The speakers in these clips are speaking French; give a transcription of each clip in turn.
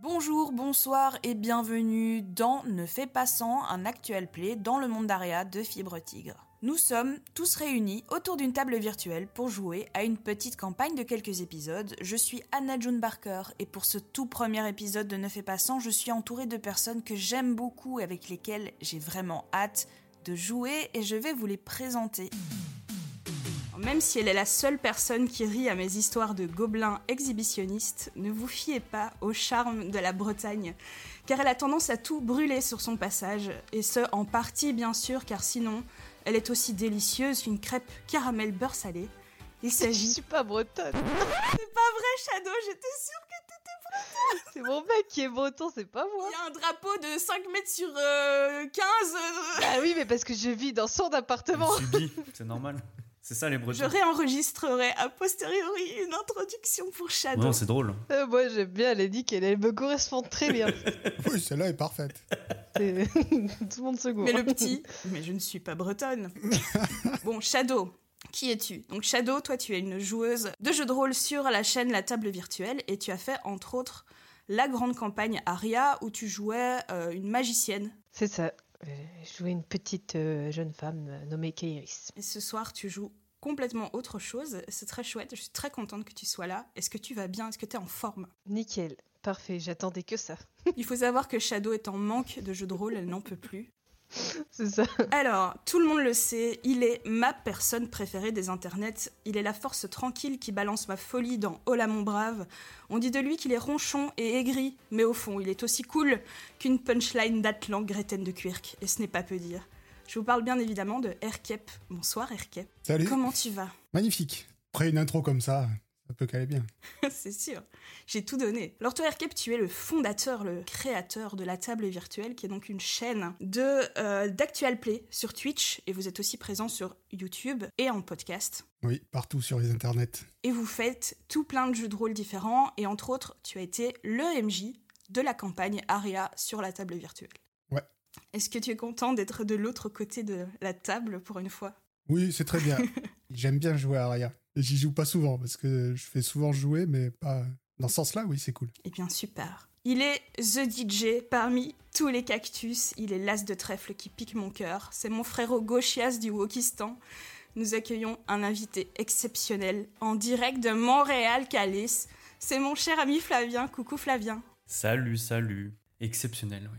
Bonjour, bonsoir et bienvenue dans Ne fais pas sans, un actuel play dans le monde d'Aria de Fibre Tigre. Nous sommes tous réunis autour d'une table virtuelle pour jouer à une petite campagne de quelques épisodes. Je suis Anna June Barker et pour ce tout premier épisode de Ne fais pas sans, je suis entourée de personnes que j'aime beaucoup et avec lesquelles j'ai vraiment hâte de jouer et je vais vous les présenter. Même si elle est la seule personne qui rit à mes histoires de gobelins exhibitionnistes, ne vous fiez pas au charme de la Bretagne, car elle a tendance à tout brûler sur son passage, et ce en partie bien sûr, car sinon, elle est aussi délicieuse qu'une crêpe caramel beurre salé. Il Je s'agit... suis pas bretonne. C'est pas vrai Shadow, j'étais sûre que t'étais C'est mon mec qui est breton, c'est pas moi. Il y a un drapeau de 5 mètres sur euh, 15 euh, Ah oui, mais parce que je vis dans son appartement. Subi, c'est normal. C'est ça les Je Bretons. réenregistrerai a posteriori une introduction pour Shadow. Non, c'est drôle. Euh, moi j'aime bien, elle a dit qu'elle elle me correspond très bien. Oui, celle-là est parfaite. Tout le monde se gourre. Mais le petit, mais je ne suis pas bretonne. Bon, Shadow, qui es-tu? Donc Shadow, toi tu es une joueuse de jeux de rôle sur la chaîne La Table Virtuelle et tu as fait entre autres la grande campagne Aria où tu jouais euh, une magicienne. C'est ça. Euh, Je jouais une petite euh, jeune femme nommée Kairis. Et ce soir tu joues complètement autre chose. C'est très chouette, je suis très contente que tu sois là. Est-ce que tu vas bien? Est-ce que tu es en forme? Nickel. Parfait, j'attendais que ça. Il faut savoir que Shadow est en manque de jeux de rôle, elle n'en peut plus. C'est ça. Alors, tout le monde le sait, il est ma personne préférée des internets. Il est la force tranquille qui balance ma folie dans Hola mon brave. On dit de lui qu'il est ronchon et aigri, mais au fond, il est aussi cool qu'une punchline d'Atlan Greten de Quirk, et ce n'est pas peu dire. Je vous parle bien évidemment de Erkep. Bonsoir Erkep. Salut. Comment tu vas? Magnifique. Après une intro comme ça, ça peut caler bien. C'est sûr, j'ai tout donné. Alors toi Erkep, tu es le fondateur, le créateur de la table virtuelle, qui est donc une chaîne de euh, d'actual play sur Twitch, et vous êtes aussi présent sur YouTube et en podcast. Oui, partout sur les internets. et vous faites tout plein de jeux de rôle différents, et entre autres, tu as été le MJ de la campagne Aria sur la table virtuelle. Est-ce que tu es content d'être de l'autre côté de la table pour une fois? Oui, c'est très bien. J'aime bien jouer à Aria. Et j'y joue pas souvent parce que je fais souvent jouer, mais pas dans ce sens-là. Oui, c'est cool. Eh bien, super. Il est The DJ parmi tous les cactus. Il est l'as de trèfle qui pique mon cœur. C'est mon frérot gauchias du Wokistan. Nous accueillons un invité exceptionnel en direct de Montréal, Calice. C'est mon cher ami Flavien. Coucou Flavien. Salut, salut. Exceptionnel, oui.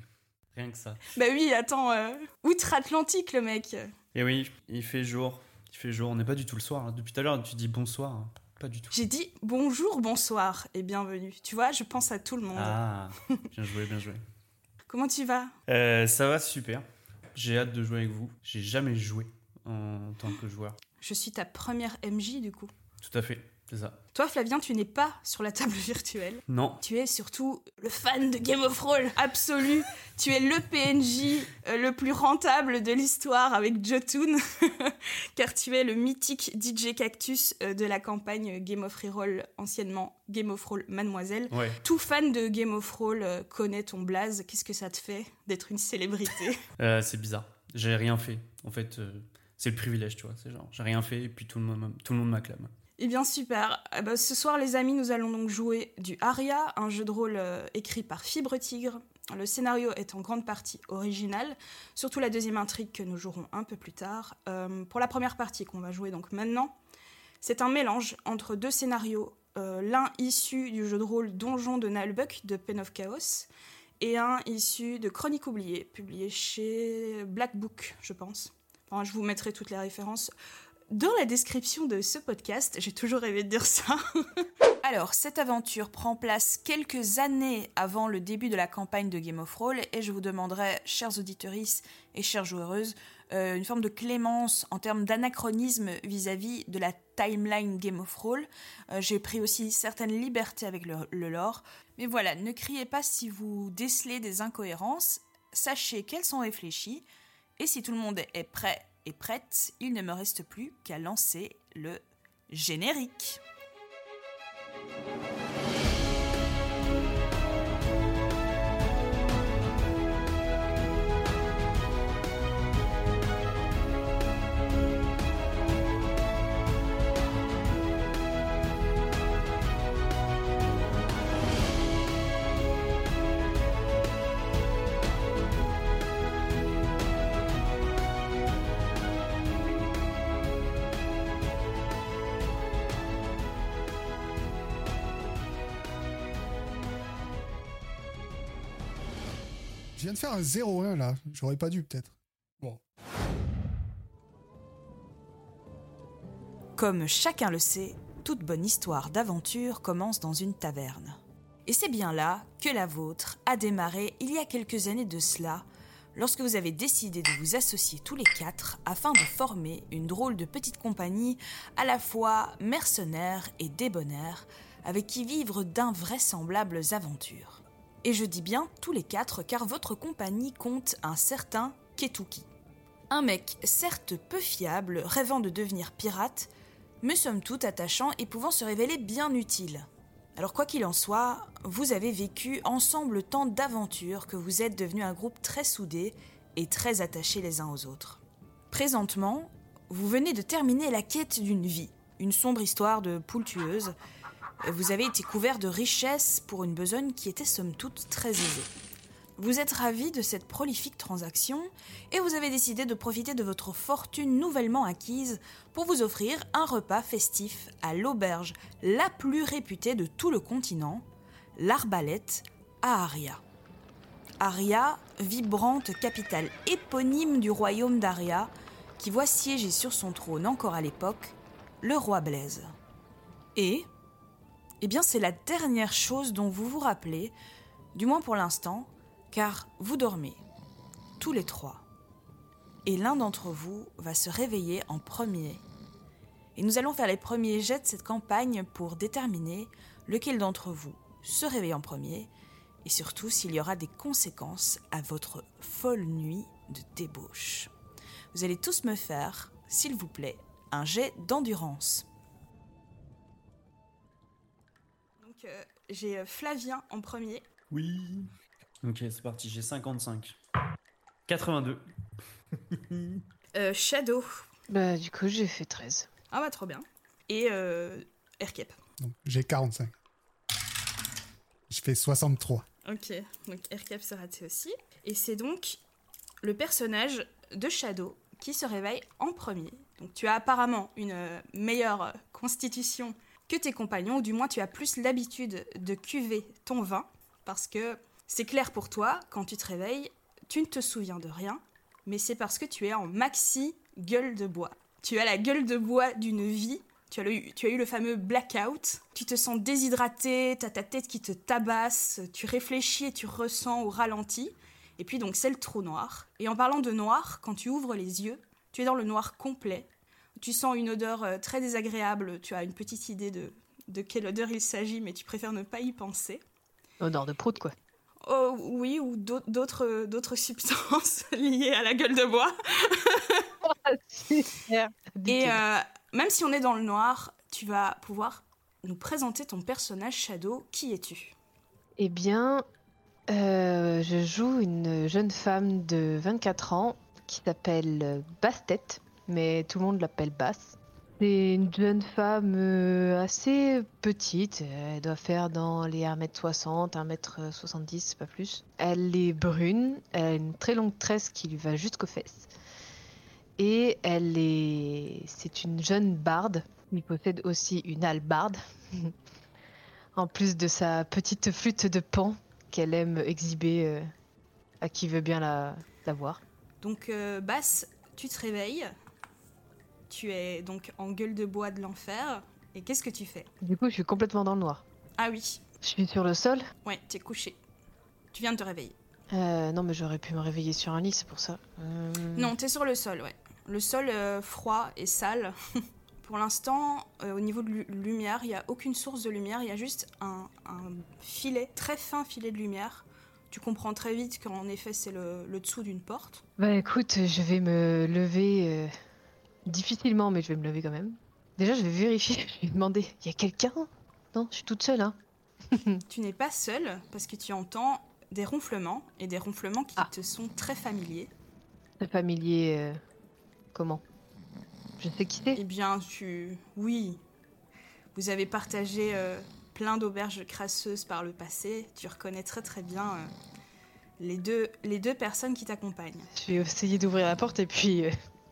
Rien que ça. Bah oui, attends, euh, outre-Atlantique le mec. Et oui, il fait jour. Il fait jour. On n'est pas du tout le soir. hein. Depuis tout à l'heure, tu dis bonsoir. hein. Pas du tout. J'ai dit bonjour, bonsoir et bienvenue. Tu vois, je pense à tout le monde. Ah, bien joué, bien joué. Comment tu vas? Euh, ça va super. J'ai hâte de jouer avec vous. J'ai jamais joué en tant que joueur. Je suis ta première MJ du coup. Tout à fait, c'est ça. Toi, Flavien, tu n'es pas sur la table virtuelle. Non, Tu es surtout le fan de Game of Thrones absolu. tu es le PNJ euh, le plus rentable de l'histoire avec Jotun, car tu es le mythique DJ Cactus euh, de la campagne Game of Reroll, anciennement Game of Roll Mademoiselle. ouais. Tout fan de Game of Thrones euh, connaît ton blaze. Qu'est-ce que ça te fait d'être une célébrité c'est bizarre. J'ai rien fait. En fait, c'est le privilège, tu vois. C'est genre, j'ai rien fait et puis tout le monde, tout le monde m'acclame. Eh bien super. Eh ben, ce soir les amis, nous allons donc jouer du Aria, un jeu de rôle euh, écrit par Fibre Tigre. Le scénario est en grande partie original, surtout la deuxième intrigue que nous jouerons un peu plus tard. Euh, pour la première partie qu'on va jouer donc maintenant, c'est un mélange entre deux scénarios, euh, l'un issu du jeu de rôle Donjon de Nalbuck de Pen of Chaos et un issu de Chronique oubliée, publié chez Black Book, je pense. Enfin, je vous mettrai toutes les références dans la description de ce podcast, j'ai toujours rêvé de dire ça. Alors, cette aventure prend place quelques années avant le début de la campagne de Game of Thrones et je vous demanderai, chers auditeurs et chères joueuses, euh, une forme de clémence en termes d'anachronisme vis-à-vis de la timeline Game of Thrones. Euh, J'ai pris aussi certaines libertés avec le lore. Mais voilà, ne criez pas si vous décelez des incohérences. Sachez qu'elles sont réfléchies. Et si tout le monde est prêt et prête, il ne me reste plus qu'à lancer le générique. Viens de faire un 0-1 là. J'aurais pas dû peut-être. Comme chacun le sait, toute bonne histoire d'aventure commence dans une taverne. Et c'est bien là que la vôtre a démarré il y a quelques années de cela, lorsque vous avez décidé de vous associer tous les quatre afin de former une drôle de petite compagnie à la fois mercenaire et débonnaire, avec qui vivre d'invraisemblables aventures. Et je dis bien tous les quatre car votre compagnie compte un certain Ketuki. Un mec certes peu fiable, rêvant de devenir pirate, mais somme toute attachant et pouvant se révéler bien utile. Alors quoi qu'il en soit, vous avez vécu ensemble tant d'aventures que vous êtes devenus un groupe très soudé et très attachés les uns aux autres. Présentement, vous venez de terminer la quête d'une vie, une sombre histoire de poule tueuse. Vous avez été couvert de richesses pour une besogne qui était somme toute très aisée. Vous êtes ravi de cette prolifique transaction et vous avez décidé de profiter de votre fortune nouvellement acquise pour vous offrir un repas festif à l'auberge la plus réputée de tout le continent, l'Arbalète à Aria. Aria, vibrante capitale éponyme du royaume d'Aria, qui voit siéger sur son trône encore à l'époque le roi Blaise. Et, eh bien, c'est la dernière chose dont vous vous rappelez, du moins pour l'instant, car vous dormez, tous les trois, et l'un d'entre vous va se réveiller en premier. Et nous allons faire les premiers jets de cette campagne pour déterminer lequel d'entre vous se réveille en premier, et surtout s'il y aura des conséquences à votre folle nuit de débauche. Vous allez tous me faire, s'il vous plaît, un jet d'endurance. Donc euh, j'ai euh, Flavien en premier. Oui. Ok, c'est parti, j'ai 55. 82. Euh, Shadow. Bah, du coup, j'ai fait 13. Ah bah trop bien. Et euh, Erkep. Donc, j'ai 45. Je fais 63. Ok, donc Erkep s'est raté aussi. Et c'est donc le personnage de Shadow qui se réveille en premier. Donc tu as apparemment une euh, meilleure constitution que tes compagnons, ou du moins tu as plus l'habitude de cuver ton vin, parce que c'est clair pour toi, quand tu te réveilles, tu ne te souviens de rien, mais c'est parce que tu es en maxi gueule de bois. Tu as la gueule de bois d'une vie. Tu as, eu le fameux blackout. Tu te sens déshydraté, tu as ta tête qui te tabasse, tu réfléchis et tu ressens au ralenti. Et puis donc c'est le trou noir. Et en parlant de noir, quand tu ouvres les yeux, tu es dans le noir complet. Tu sens une odeur euh, très désagréable. Tu as une petite idée de, de quelle odeur il s'agit, mais tu préfères ne pas y penser. Odeur de prout, quoi. Oh oui, ou d'au- d'autres d'autres substances liées à la gueule de bois. Super. Et euh, même si on est dans le noir, tu vas pouvoir nous présenter ton personnage Shadow. Qui es-tu? Eh bien, euh, je joue une jeune femme de 24 ans qui s'appelle Bastet, mais tout le monde l'appelle Basse. C'est une jeune femme euh, assez petite, elle doit faire dans les 1m60, 1m70, pas plus. Elle est brune, elle a une très longue tresse qui lui va jusqu'aux fesses. Et elle est. C'est une jeune barde, qui possède aussi une hallebarde. en plus de sa petite flûte de pan qu'elle aime exhiber euh, à qui veut bien la, la voir. Donc euh, Basse, tu te réveilles. Tu es donc en gueule de bois de l'enfer. Et qu'est-ce que tu fais? Du coup, je suis complètement dans le noir. Ah oui, Je suis sur le sol. ouais, tu es couché. Tu viens de te réveiller. Euh, non, mais j'aurais pu me réveiller sur un lit, c'est pour ça. Euh, Non, t'es sur le sol, ouais. Le sol euh, froid et sale. Pour l'instant, euh, au niveau de lu- lumière, il n'y a aucune source de lumière, il y a juste un, un filet, très fin filet de lumière. Tu comprends très vite qu'en effet, c'est le, le dessous d'une porte. Bah écoute, je vais me lever difficilement, mais je vais me lever quand même. Déjà, je vais vérifier, je vais demander, il y a quelqu'un? Non, je suis toute seule, hein. Tu n'es pas seul parce que tu entends des ronflements et des ronflements qui Ah. te sont très familiers. C'est familier, euh, comment? Je sais qui c'est. Eh bien, tu. Oui. Vous avez partagé euh, plein d'auberges crasseuses par le passé. Tu reconnais très très bien euh, les, deux, les deux personnes qui t'accompagnent. Je vais essayer d'ouvrir la porte et puis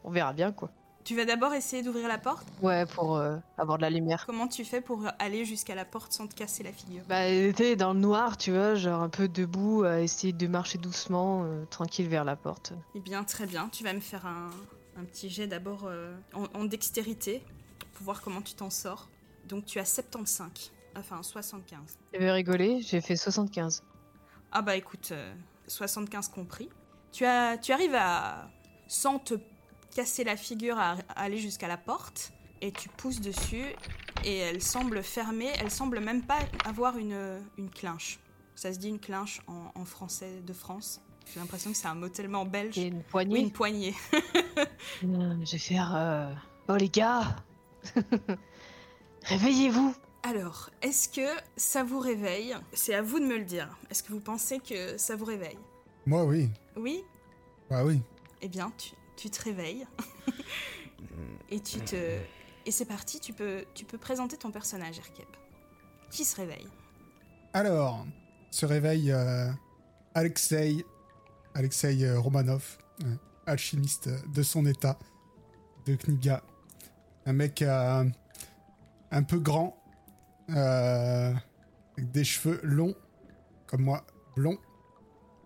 on verra bien, quoi. Tu vas d'abord essayer d'ouvrir la porte Ouais, pour euh, avoir de la lumière. Comment tu fais pour aller jusqu'à la porte sans te casser la figure? Bah, t'es dans le noir, tu vois, genre un peu debout, à essayer de marcher doucement, euh, tranquille vers la porte. Eh bien, très bien. Tu vas me faire un, un petit jet d'abord euh, en, en dextérité pour voir comment tu t'en sors. Donc, tu as 75. Enfin, 75. Tu veux rigoler? J'ai fait 75. Ah bah écoute, euh, 75 compris. Tu, as, tu arrives à, sans te casser la figure, à, aller jusqu'à la porte, et tu pousses dessus, et elle semble fermée, elle semble même pas avoir une, une clinche. Ça se dit une clinche en, en français de France. J'ai l'impression que c'est un mot tellement belge. Et une Oui, poignée. une poignée. Je vais faire. euh, Oh les gars Réveillez-vous Alors, est-ce que ça vous réveille? C'est à vous de me le dire. Est-ce que vous pensez que ça vous réveille? Moi, oui. Oui? Bah oui. Eh bien, tu, tu te réveilles. et tu te. Et c'est parti, tu peux, tu peux présenter ton personnage, Erkep. Qui se réveille? Alors, se réveille euh, Alexei, Alexei euh, Romanov, euh, alchimiste de son état, de Kniga. Un mec euh, un peu grand, euh, avec des cheveux longs, comme moi, blonds,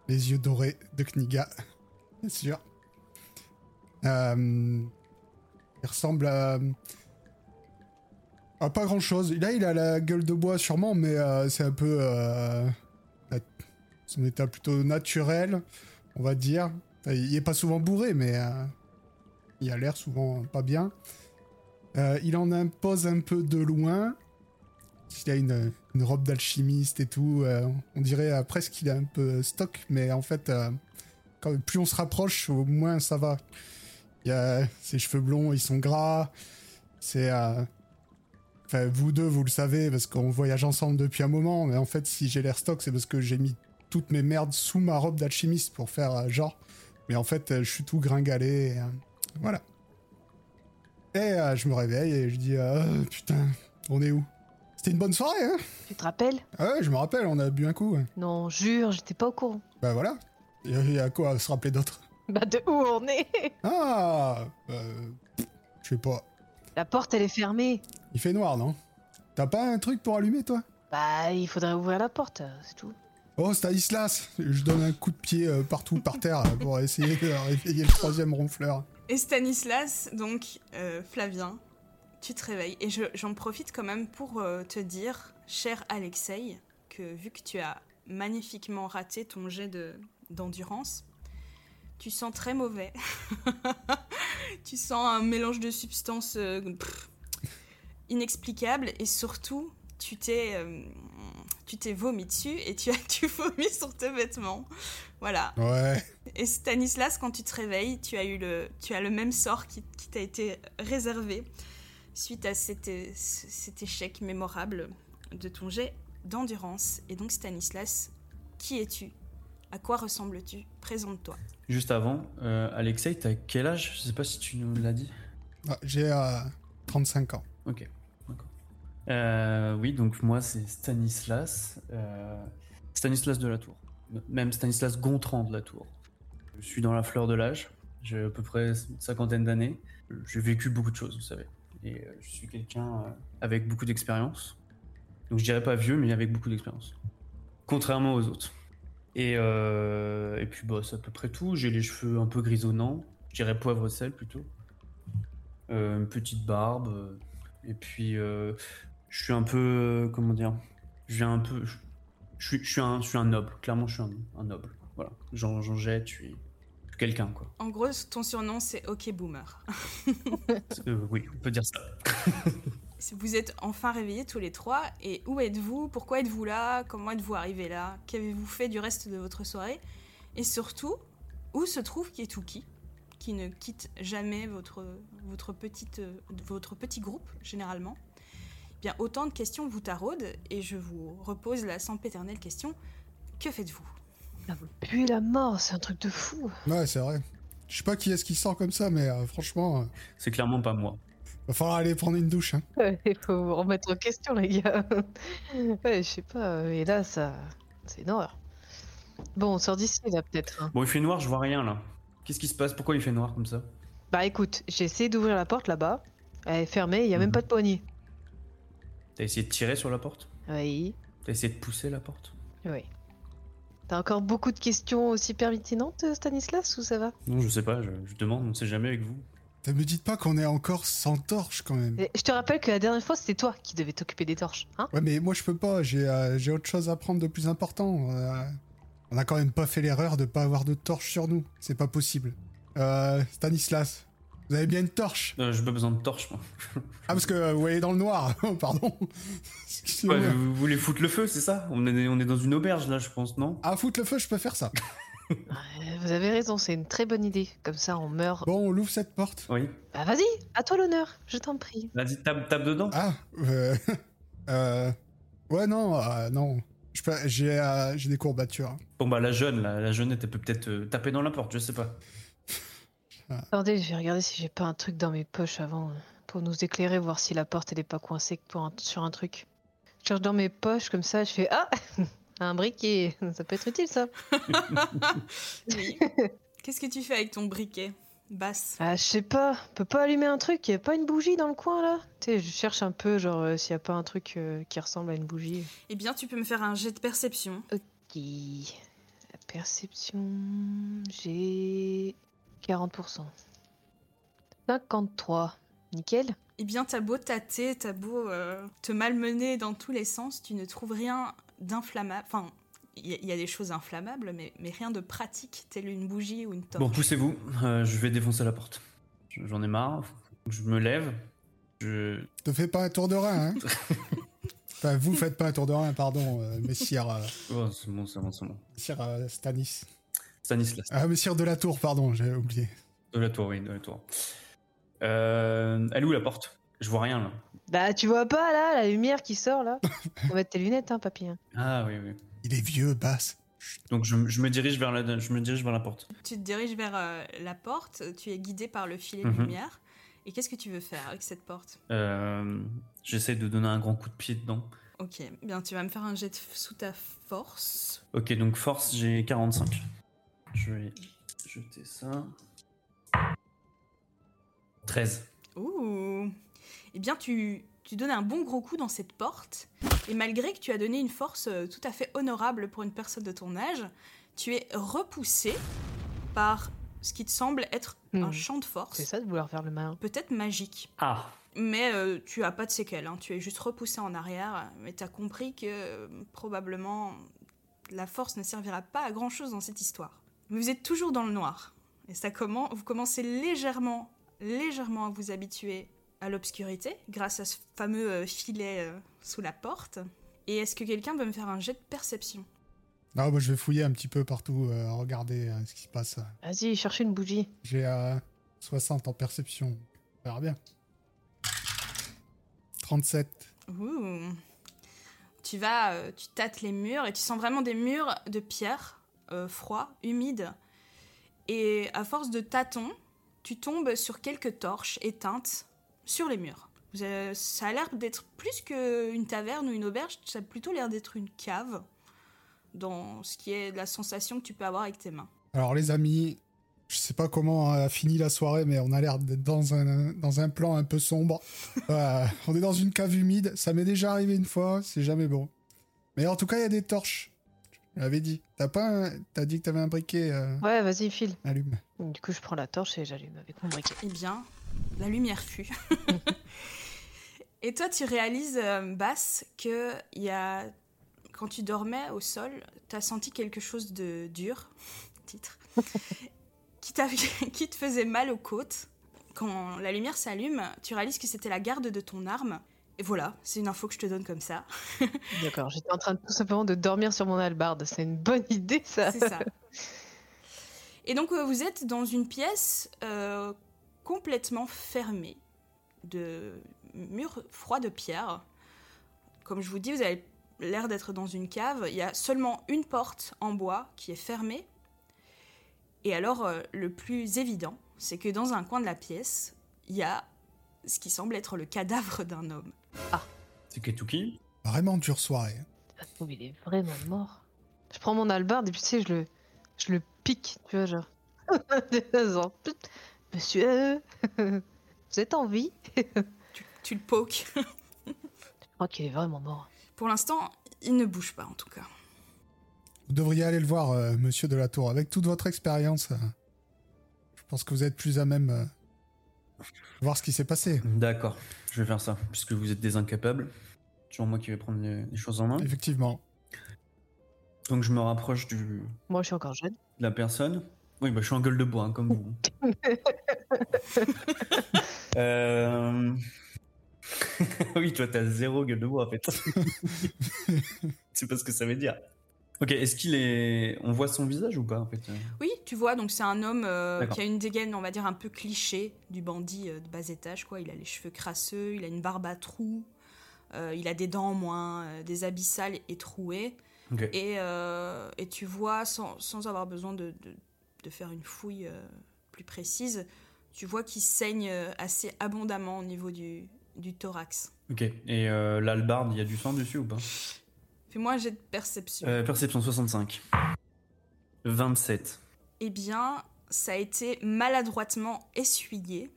les yeux dorés de Kniga, bien sûr. Euh, il ressemble à, à pas grand chose. Là, il a la gueule de bois sûrement, mais euh, c'est un peu euh, son état plutôt naturel, on va dire. Il est pas souvent bourré, mais il a l'air souvent pas bien. Il en impose un peu de loin. Il a une, robe d'alchimiste et tout. on dirait presque qu'il a un peu stock, mais en fait, plus on se rapproche, au moins ça va. Il a ses cheveux blonds, ils sont gras. C'est euh, Enfin, vous deux, vous le savez, parce qu'on voyage ensemble depuis un moment, mais en fait, si j'ai l'air stock, c'est parce que j'ai mis toutes mes merdes sous ma robe d'alchimiste pour faire euh, genre. Mais en fait, euh, je suis tout gringalé. et, euh, voilà. Et euh, je me réveille et je dis euh, Putain, on est où? C'était une bonne soirée, hein? Tu te rappelles? Ah ouais, je me rappelle, on a bu un coup. ouais. Non, jure, j'étais pas au courant. Bah voilà. Il y, a- il y a quoi à se rappeler d'autre? Bah, de où on est Ah euh, Je sais pas. La porte, elle est fermée. Il fait noir, non? T'as pas un truc pour allumer, toi? Bah, il faudrait ouvrir la porte, euh, c'est tout. Oh, Stanislas Je donne un coup de pied euh, partout par terre pour essayer de réveiller le troisième ronfleur. Et Stanislas, donc euh, Flavien, tu te réveilles. Et je- j'en profite quand même pour euh, te dire, cher Alexei, que vu que tu as magnifiquement raté ton jet de- d'endurance, tu sens très mauvais. tu sens un mélange de substances euh, pff, inexplicables et surtout, tu t'es euh, tu t'es vomi dessus et tu as tu vomi sur tes vêtements. Voilà. Ouais. Et Stanislas, quand tu te réveilles, tu as eu le, tu as le même sort qui, qui t'a été réservé suite à cet échec mémorable de ton jet d'endurance. Et donc Stanislas, qui es-tu? À quoi ressembles-tu? Présente-toi. Juste avant, euh, Alexei, t'as quel âge? Je sais pas si tu nous l'as dit. Ah, J'ai euh, 35 ans. Ok, d'accord. Euh, oui, donc moi c'est Stanislas. euh, Stanislas de la Tour. Même Stanislas Gontran de la Tour. Je suis dans la fleur de l'âge. J'ai à peu près une cinquantaine d'années. J'ai vécu beaucoup de choses, vous savez. Et euh, je suis quelqu'un euh, avec beaucoup d'expérience. Donc je dirais pas vieux, mais avec beaucoup d'expérience. Contrairement aux autres. Et, euh, et puis bah, c'est à peu près tout. J'ai les cheveux un peu grisonnants. Je dirais poivre sel plutôt. Euh, une petite barbe. et puis euh, je suis un peu. comment dire Je viens un peu. Je, je suis, je, suis un, je suis un noble. Clairement, je suis un, un noble. Voilà. J'en jette, je suis, je suis quelqu'un, quoi. En gros, ton surnom c'est OK Boomer. Oui, on peut dire ça. Vous êtes enfin réveillés tous les trois. Et où êtes-vous Pourquoi êtes-vous là Comment êtes-vous arrivé là Qu'avez-vous fait du reste de votre soirée Et surtout, où se trouve Kietuki qui ne quitte jamais votre, votre, petite, euh, votre petit groupe, généralement Eh Bien, autant de questions vous taraudent, et je vous repose la sempéternelle question que faites-vous? Ah, Puis la mort, c'est un truc de fou. Ouais, c'est vrai. Je sais pas qui est-ce qui sort comme ça, mais euh, franchement, euh, C'est clairement pas moi. Va falloir aller prendre une douche. Hein. Il faut vous remettre en question, les gars. ouais, je sais pas. euh, Et là, ça. C'est une horreur. Bon, on sort d'ici, là, peut-être. hein. Bon, il fait noir, je vois rien là. Qu'est-ce qui se passe? Pourquoi il fait noir comme ça? Bah écoute, j'ai essayé d'ouvrir la porte là-bas. Elle est fermée, il y a même Mhm. pas de poignée. T'as essayé de tirer sur la porte? Oui, T'as essayé de pousser la porte? Oui. T'as encore beaucoup de questions aussi pertinentes, Stanislas, ou ça va? Non, je sais pas, je, je demande, on sait jamais avec vous. Ne me dites pas qu'on est encore sans torche quand même. Et Je te rappelle que la dernière fois, c'était toi qui devais t'occuper des torches, hein Ouais, mais moi je peux pas, j'ai euh, j'ai autre chose à prendre de plus important. Euh, on a quand même pas fait l'erreur de pas avoir de torche sur nous. C'est pas possible. Euh, Stanislas, vous avez bien une torche Euh, j'ai pas besoin de torche, moi. Ah, parce que euh, vous voyez dans le noir, Oh, pardon. Ouais, vous, voulez foutre le feu, c'est ça? On est, on est dans une auberge là, je pense, non? À foutre le feu, je peux faire ça. Vous avez raison, c'est une très bonne idée. Comme ça, on meurt. Bon, on ouvre cette porte. Oui. Bah vas-y, à toi l'honneur, je t'en prie. Vas-y, tape, tape dedans. Ah, euh, euh, ouais, non, euh, non. J'ai euh, j'ai des courbatures. Bon bah la jeune, la, la jeunette, elle peut peut-être euh, taper dans la porte, je sais pas. Attendez, je vais regarder si j'ai pas un truc dans mes poches avant pour nous éclairer, voir si la porte elle est pas coincée pour un- sur un truc. Je cherche dans mes poches comme ça, je fais ah un briquet, ça peut être utile ça. Oui. Qu'est-ce que tu fais avec ton briquet Basse? Ah je sais pas, on peut pas allumer un truc, y a pas une bougie dans le coin là? Tu sais, je cherche un peu genre euh, s'il y a pas un truc euh, qui ressemble à une bougie. Eh bien, tu peux me faire un jet de perception. La perception, j'ai 40%. 53. Nickel. Eh bien, t'as beau tâter, t'as beau euh, te malmener dans tous les sens, tu ne trouves rien d'inflammable. Enfin, il y, a- il y a des choses inflammables, mais, mais rien de pratique, telle une bougie ou une torche. Bon, poussez-vous, euh, je vais défoncer la porte. Je- J'en ai marre, je me lève, je... Te fais pas un tour de rein, hein Enfin, vous faites pas un tour de rein, pardon, euh, messire, euh, Oh, c'est bon, c'est bon, c'est bon. messire euh, Stanis. Stanislas, Ah, messire de la tour, pardon, j'ai oublié. de la tour, oui, de la tour. Euh, elle est où la porte? Je vois rien là. Bah tu vois pas là, la lumière qui sort là Faut mettre tes lunettes hein papy. hein. Ah oui, oui. Il est vieux, basse. Donc je, je me dirige vers la, je me dirige vers la porte. Tu te diriges vers euh, la porte, tu es guidé par le filet Mhm. de lumière. Et qu'est-ce que tu veux faire avec cette porte? Euh, J'essaie de donner un grand coup de pied dedans. Ok, bien, tu vas me faire un jet de- sous ta force. Ok, donc force, j'ai 45. Je vais jeter ça. 13. Ouh Eh bien, tu, tu donnes un bon gros coup dans cette porte, et malgré que tu as donné une force euh, tout à fait honorable pour une personne de ton âge, tu es repoussé par ce qui te semble être un Hmm. champ de force, C'est ça de vouloir faire le malin. peut-être magique. Ah Mais euh, tu as pas de séquelles, hein. tu es juste repoussé en arrière, mais tu as compris que euh, probablement la force ne servira pas à grand chose dans cette histoire. Mais vous êtes toujours dans le noir, et ça comment vous commencez légèrement, légèrement à vous habituer à l'obscurité grâce à ce fameux euh, filet euh, sous la porte. Et est-ce que quelqu'un peut me faire un jet de perception? Non, moi je vais fouiller un petit peu partout, euh, regarder euh, ce qui se passe. Vas-y, cherche une bougie. J'ai euh, 60 en perception. On verra bien. 37. Ouh. Tu vas, euh, tu tâtes les murs et tu sens vraiment des murs de pierre, euh, froids, humides. Et à force de tâtons, tu tombes sur quelques torches éteintes sur les murs. Ça a l'air d'être plus qu'une taverne ou une auberge, ça a plutôt l'air d'être une cave, dans ce qui est la sensation que tu peux avoir avec tes mains. Alors les amis, je sais pas comment a fini la soirée, mais on a l'air d'être dans un, dans un plan un peu sombre. Euh, on est dans une cave humide, ça m'est déjà arrivé une fois, c'est jamais bon. Mais en tout cas, il y a des torches. Je l'avais dit. T'as pas un- T'as dit que t'avais un briquet, euh, Ouais, vas-y, file. allume. Du coup, je prends la torche et j'allume avec mon briquet. Eh bien, la lumière fut. Et toi, tu réalises, euh, Basse, que il y a... quand tu dormais au sol, tu as senti quelque chose de dur, titre, qui, t'a- qui te faisait mal aux côtes. Quand la lumière s'allume, tu réalises que c'était la garde de ton arme. Et voilà, c'est une info que je te donne comme ça. D'accord, j'étais en train tout simplement de dormir sur mon albarde. C'est une bonne idée ça. C'est ça. Et donc, euh, vous êtes dans une pièce euh, complètement fermée, de murs froids de pierre. Comme je vous dis, vous avez l'air d'être dans une cave. Il y a seulement une porte en bois qui est fermée. Et alors, euh, le plus évident, c'est que dans un coin de la pièce, il y a ce qui semble être le cadavre d'un homme. C'est Ketuki Vraiment dure soirée. Ça se trouve, il est vraiment mort. Je prends mon albarde et puis tu sais, je le, je le pique, tu vois, genre. Genre. Monsieur, vous êtes en vie? Tu, tu le pokes. Je crois qu'il est vraiment mort. Pour l'instant, il ne bouge pas en tout cas. Vous devriez aller le voir, euh, monsieur de la Tour. Avec toute votre expérience, euh, je pense que vous êtes plus à même euh, voir ce qui s'est passé. D'accord, je vais faire ça, puisque vous êtes des incapables. Toujours moi qui vais prendre les, les choses en main. Effectivement. Donc je me rapproche du, de Moi, je suis encore jeune. la personne. Oui, bah, je suis en gueule de bois, hein, comme vous. Euh, oui, toi, t'as zéro gueule de bois, en fait. C'est pas ce que ça veut dire. Ok, est-ce qu'il est... On voit son visage ou pas, en fait Oui, tu vois, donc c'est un homme euh, qui a une dégaine, on va dire, un peu cliché du bandit euh, de bas étage, quoi. Il a les cheveux crasseux, il a une barbe à trous, euh, il a des dents en moins, euh, des habits sales et troués. Ok. Et, euh, et tu vois, sans, sans avoir besoin de, de- de faire une fouille euh, plus précise, tu vois qu'il saigne euh, assez abondamment au niveau du, du thorax. Ok, et euh, l'albarde, il y a du sang dessus ou pas? Fais-moi un jet de perception. Euh, Perception 65. 27. Eh bien, ça a été maladroitement essuyé,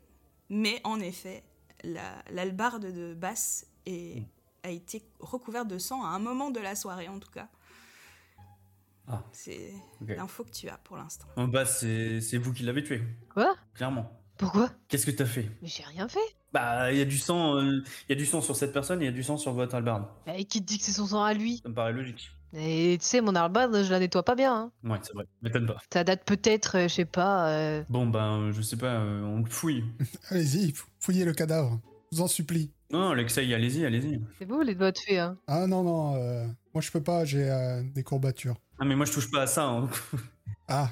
mais en effet, la- l'albarde de basse est- a été recouverte de sang à un moment de la soirée, en tout cas. Ah. C'est l'info que tu as pour l'instant. En bas, c'est c'est vous qui l'avez tué, Quoi? Clairement. Pourquoi? Qu'est-ce que t'as fait? Mais j'ai rien fait. Bah, il y a du sang, euh, il y a du sang sur cette personne et il y a du sang sur votre albarde. Et qui te dit que c'est son sang à lui? Ça me paraît logique. Et tu sais, mon arbalde, je la nettoie pas bien. Hein. Ouais, c'est vrai. M'étonne pas. Ça date peut-être, euh, je sais pas. euh, Bon, ben, je sais pas, euh, on le fouille. Allez-y, fou- fouillez le cadavre. Je vous en supplie. Non, Alexei, allez-y, allez-y. C'est vous les doigts de fée, hein Ah non, non, euh, moi je peux pas, j'ai euh, des courbatures. Ah, mais moi, je touche pas à ça. hein. Ah,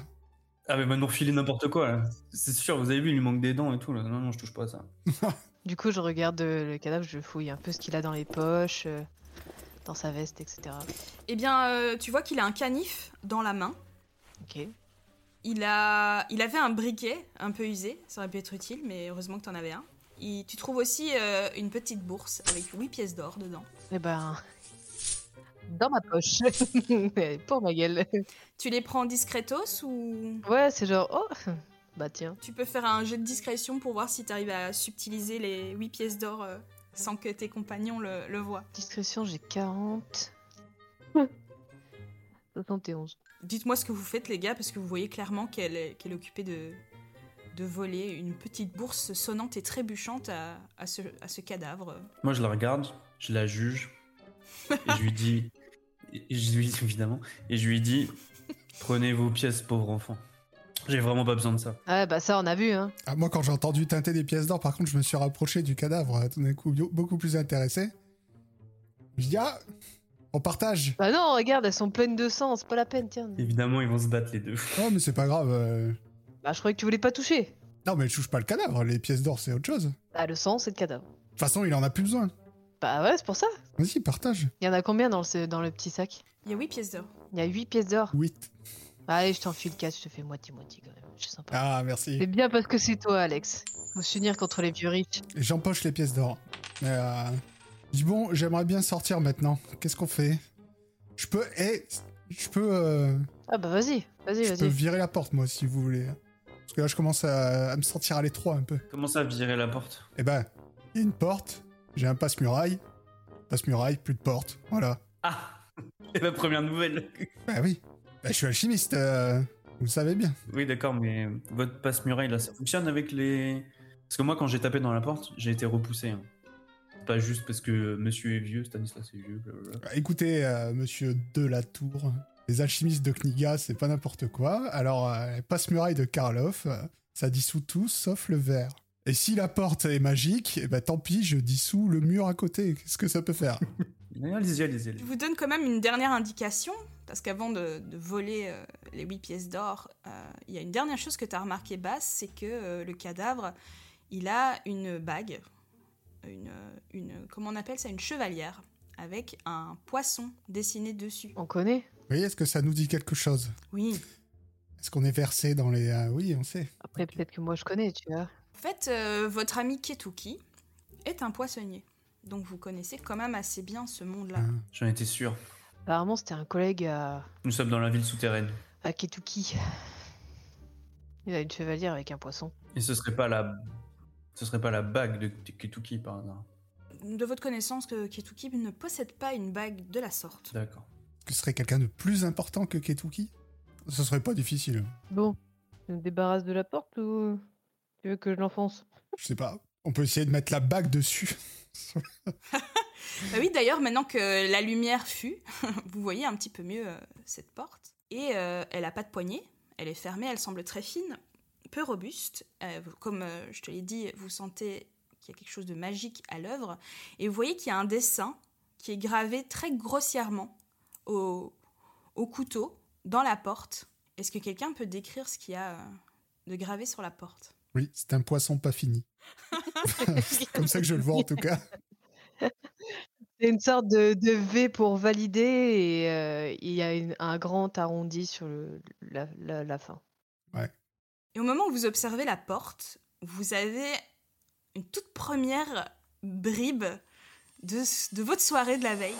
Ah, mais maintenant, filer n'importe quoi, là. C'est sûr, vous avez vu, il lui manque des dents et tout, là. Non, non, je touche pas à ça. Du coup, je regarde euh, le cadavre, je fouille un peu ce qu'il a dans les poches, euh, dans sa veste, etc. Eh bien, euh, tu vois qu'il a un canif dans la main. Ok. Il, a, il avait un briquet un peu usé, ça aurait pu être utile, mais heureusement que tu en avais un. Il- tu trouves aussi euh, une petite bourse avec 8 pièces d'or dedans. Eh ben. Dans ma poche. Pour ma gueule. Tu les prends discretos ou? Ouais, c'est genre. Oh Bah tiens. tu peux faire un jeu de discrétion pour voir si tu arrives à subtiliser les 8 pièces d'or euh, sans que tes compagnons le, le voient Discrétion, j'ai 40. 71. Dites-moi ce que vous faites, les gars, parce que vous voyez clairement qu'elle est, qu'elle est occupée de, de voler une petite bourse sonnante et trébuchante à, à ce, à ce cadavre. Moi, je la regarde, je la juge, et je lui dis, et je lui évidemment, et je lui dis, prenez vos pièces, pauvre enfant. J'ai vraiment pas besoin de ça. Ouais, bah ça, on a vu, hein. Ah, moi quand j'ai entendu teinter des pièces d'or, par contre, je me suis rapproché du cadavre, tout d'un coup beaucoup plus intéressé. Je dis, ah, on partage. Bah non, regarde, elles sont pleines de sang, c'est pas la peine, tiens. Évidemment, ils vont se battre les deux. Oh, mais c'est pas grave. euh. Bah je croyais que tu voulais pas toucher. Non, mais je touche pas le cadavre, les pièces d'or, c'est autre chose. De Bah le sang, c'est le cadavre. toute façon, il en a plus besoin. Bah ouais, c'est pour ça. Vas-y, partage. Il y en a combien dans le, dans le petit sac? Il y a 8 pièces d'or. Il y a 8 pièces d'or. 8. Allez, je t'enfile 4, je te fais moitié-moitié quand même. Je suis sympa. Ah, C'est merci. bien parce que c'est toi, Alex. Faut s'unir contre les vieux riches. Et J'empoche les pièces d'or. Euh, dis, bon, j'aimerais bien sortir maintenant. Qu'est-ce qu'on fait? Je peux. Eh, je peux. euh, Ah bah vas-y, vas-y, je peux vas-y. virer la porte, moi, si vous voulez. Parce que là, je commence à, à me sentir à l'étroit un peu. Comment ça, virer la porte? Eh ben, il y a une porte. J'ai un passe-muraille. Passe-muraille, plus de porte. Voilà. Ah C'est la première nouvelle. Bah oui. Bah, je suis alchimiste. euh, vous le savez bien. Oui, d'accord, mais votre passe-muraille, là, ça fonctionne avec les... Parce que moi, quand j'ai tapé dans la porte, j'ai été repoussé. hein. Pas juste parce que monsieur est vieux, Stanislas est vieux, blablabla. Bah, écoutez, euh, monsieur de la Tour, les alchimistes de Kniga, c'est pas n'importe quoi. Alors, euh, passe-muraille de Karloff, euh, ça dissout tout sauf le verre. Et si la porte est magique, eh ben tant pis, je dissous le mur à côté. Qu'est-ce que ça peut faire? Allez-y, allez-y, allez Je vous donne quand même une dernière indication, parce qu'avant de, de voler euh, les 8 pièces d'or, euh, il y a une dernière chose que tu as remarqué, Basse, c'est que euh, le cadavre, il a une bague, une, une, comment on appelle ça, une chevalière, avec un poisson dessiné dessus. On connaît voyez, est-ce que ça nous dit quelque chose? Oui. Est-ce qu'on est versé dans les... euh, Oui, on sait. Après, peut-être que moi je connais, tu vois. En fait, euh, votre ami Ketuki est un poissonnier. Donc vous connaissez quand même assez bien ce monde-là. Euh, J'en étais sûr. Apparemment, c'était un collègue à, Nous sommes dans la ville souterraine. à Ketuki. Il a une chevalière avec un poisson. Et ce serait pas la, ce serait pas la bague de Ketuki par hasard. De votre connaissance, que Ketuki ne possède pas une bague de la sorte. D'accord. Que ce serait quelqu'un de plus important que Ketuki? Ce serait pas difficile. Bon, tu me débarrasses de la porte ou tu veux que je l'enfonce? Je sais pas. On peut essayer de mettre la bague dessus. Bah oui, d'ailleurs, maintenant que la lumière fut, vous voyez un petit peu mieux euh, cette porte. Et euh, elle a pas de poignée, elle est fermée, elle semble très fine, peu robuste. Euh, comme euh, je te l'ai dit, vous sentez qu'il y a quelque chose de magique à l'œuvre. Et vous voyez qu'il y a un dessin qui est gravé très grossièrement au, au couteau dans la porte. Est-ce que quelqu'un peut décrire ce qu'il y a de gravé sur la porte? Oui, c'est un poisson pas fini. C'est comme ça que je le vois en tout cas. C'est une sorte de, de V pour valider et euh, il y a une- un grand arrondi sur le, la, la- la fin. Et au moment où vous observez la porte, vous avez une toute première bribe de, de votre soirée de la veille.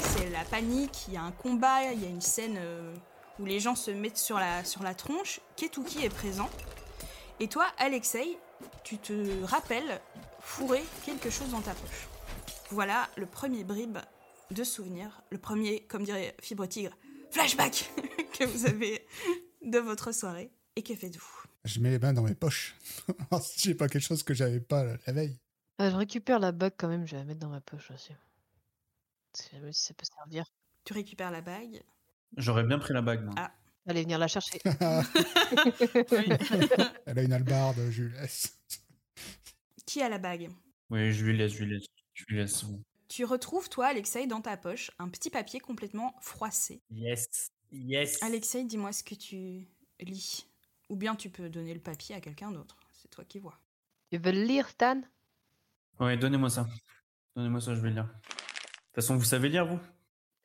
C'est la panique, il y a un combat, il y a une scène euh, où les gens se mettent sur la, sur la tronche. Ketuki est présent. Et toi, Alexei, tu te rappelles fourrer quelque chose dans ta poche. Voilà le premier bribe de souvenirs, le premier, comme dirait Fibre Tigre, flashback que vous avez de votre soirée. Et que faites-vous? Je mets les mains dans mes poches. Si j'ai pas quelque chose que j'avais pas la veille. Ah, je récupère la bague quand même, je vais la mettre dans ma poche aussi. Si jamais si ça peut servir. Tu récupères la bague? J'aurais bien pris la bague, moi. Ah. Allez, venir la chercher. Elle a une albarde, je lui laisse. Qui a la bague? Oui, je lui laisse, je lui laisse. Je lui laisse. Tu retrouves, toi, Alexei, dans ta poche, un petit papier complètement froissé. Yes. Yes. Alexei, dis-moi ce que tu lis. Ou bien tu peux donner le papier à quelqu'un d'autre. C'est toi qui vois. Tu veux le lire, Stan Ouais, donnez-moi ça. Donnez-moi ça, je vais le lire. De toute façon, vous savez lire, vous?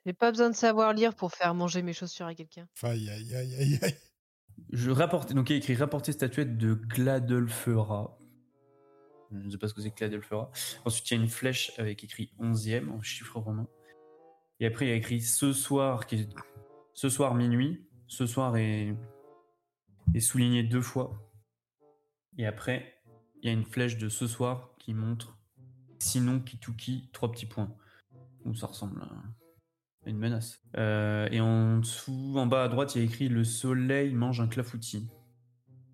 J'ai pas besoin de savoir lire pour faire manger mes chaussures à quelqu'un. Aïe, aïe, aïe, aïe, aïe. Je rapporte, donc il y a écrit rapporter statuette de Gladolfera. Je ne sais pas ce que c'est que Gladolfera. Ensuite, il y a une flèche avec écrit 11e en chiffre romain. Et après, il y a écrit ce soir, qui est ce soir minuit. Ce soir est, est souligné deux fois. Et après, il y a une flèche de ce soir qui montre sinon Kituki, trois petits points. Où ça ressemble à une menace. Euh, et en dessous, en bas à droite, il y a écrit Le soleil mange un clafoutis.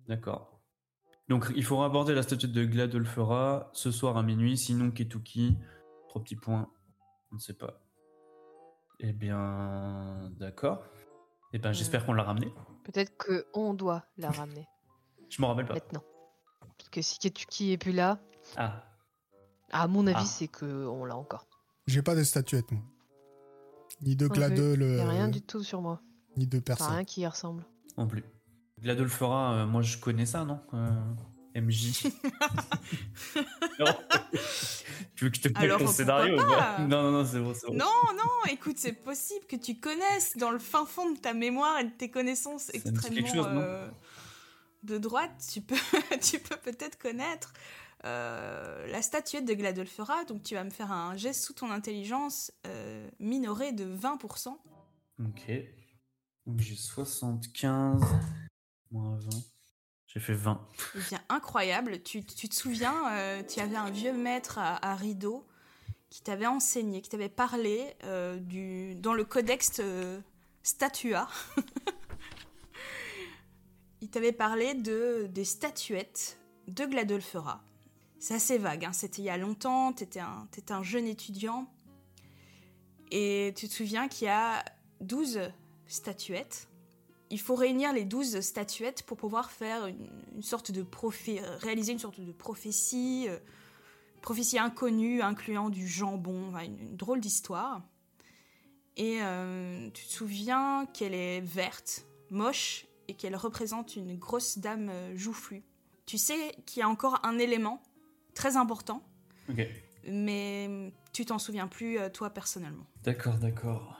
D'accord. Donc il faudra aborder la statue de Gladolfera ce soir à minuit, sinon Ketuki. Trois petits points. On ne sait pas. Eh bien, d'accord. Eh bien, j'espère qu'on l'a ramené. Peut-être que on doit la ramener Je m'en rappelle pas. maintenant. Parce que si Ketuki est plus là, Ah, à mon avis, Ah. c'est que on l'a encore. J'ai pas de statuette, moi. Ni de gladeux, Il y a rien le... du tout sur moi. ni de Enfin, personne. rien qui y ressemble. non plus. Gladolfera, euh, moi je connais ça, non Euh, MJ. non. tu veux que je te le pourquoi scénario pas? Non, non, non, c'est bon, c'est bon. Non, non, écoute, c'est possible que tu connaisses dans le fin fond de ta mémoire et de tes connaissances extrêmement chose, euh, de droite, tu peux, tu peux peut-être connaître euh, la statuette de Gladolfera. Donc tu vas me faire un geste sous ton intelligence euh, minoré de 20%. Ok. Donc j'ai 75 moins 20. J'ai fait 20. Eh bien, incroyable. Tu, tu te souviens, euh, tu avais un vieux maître à, à rideau qui t'avait enseigné, qui t'avait parlé euh, du, dans le codex Statua. Il t'avait parlé de, des statuettes de Gladolfera. C'est assez vague, hein, c'était il y a longtemps, t'étais un, t'étais un jeune étudiant. Et tu te souviens qu'il y a 12 statuettes il faut réunir les douze statuettes pour pouvoir faire une, sorte de prophé- réaliser une sorte de prophétie, euh, prophétie inconnue incluant du jambon, une drôle d'histoire. Et euh, tu te souviens qu'elle est verte, moche, et qu'elle représente une grosse dame euh, joufflue. Tu sais qu'il y a encore un élément très important, Ok. mais tu t'en souviens plus euh, toi personnellement. D'accord, d'accord.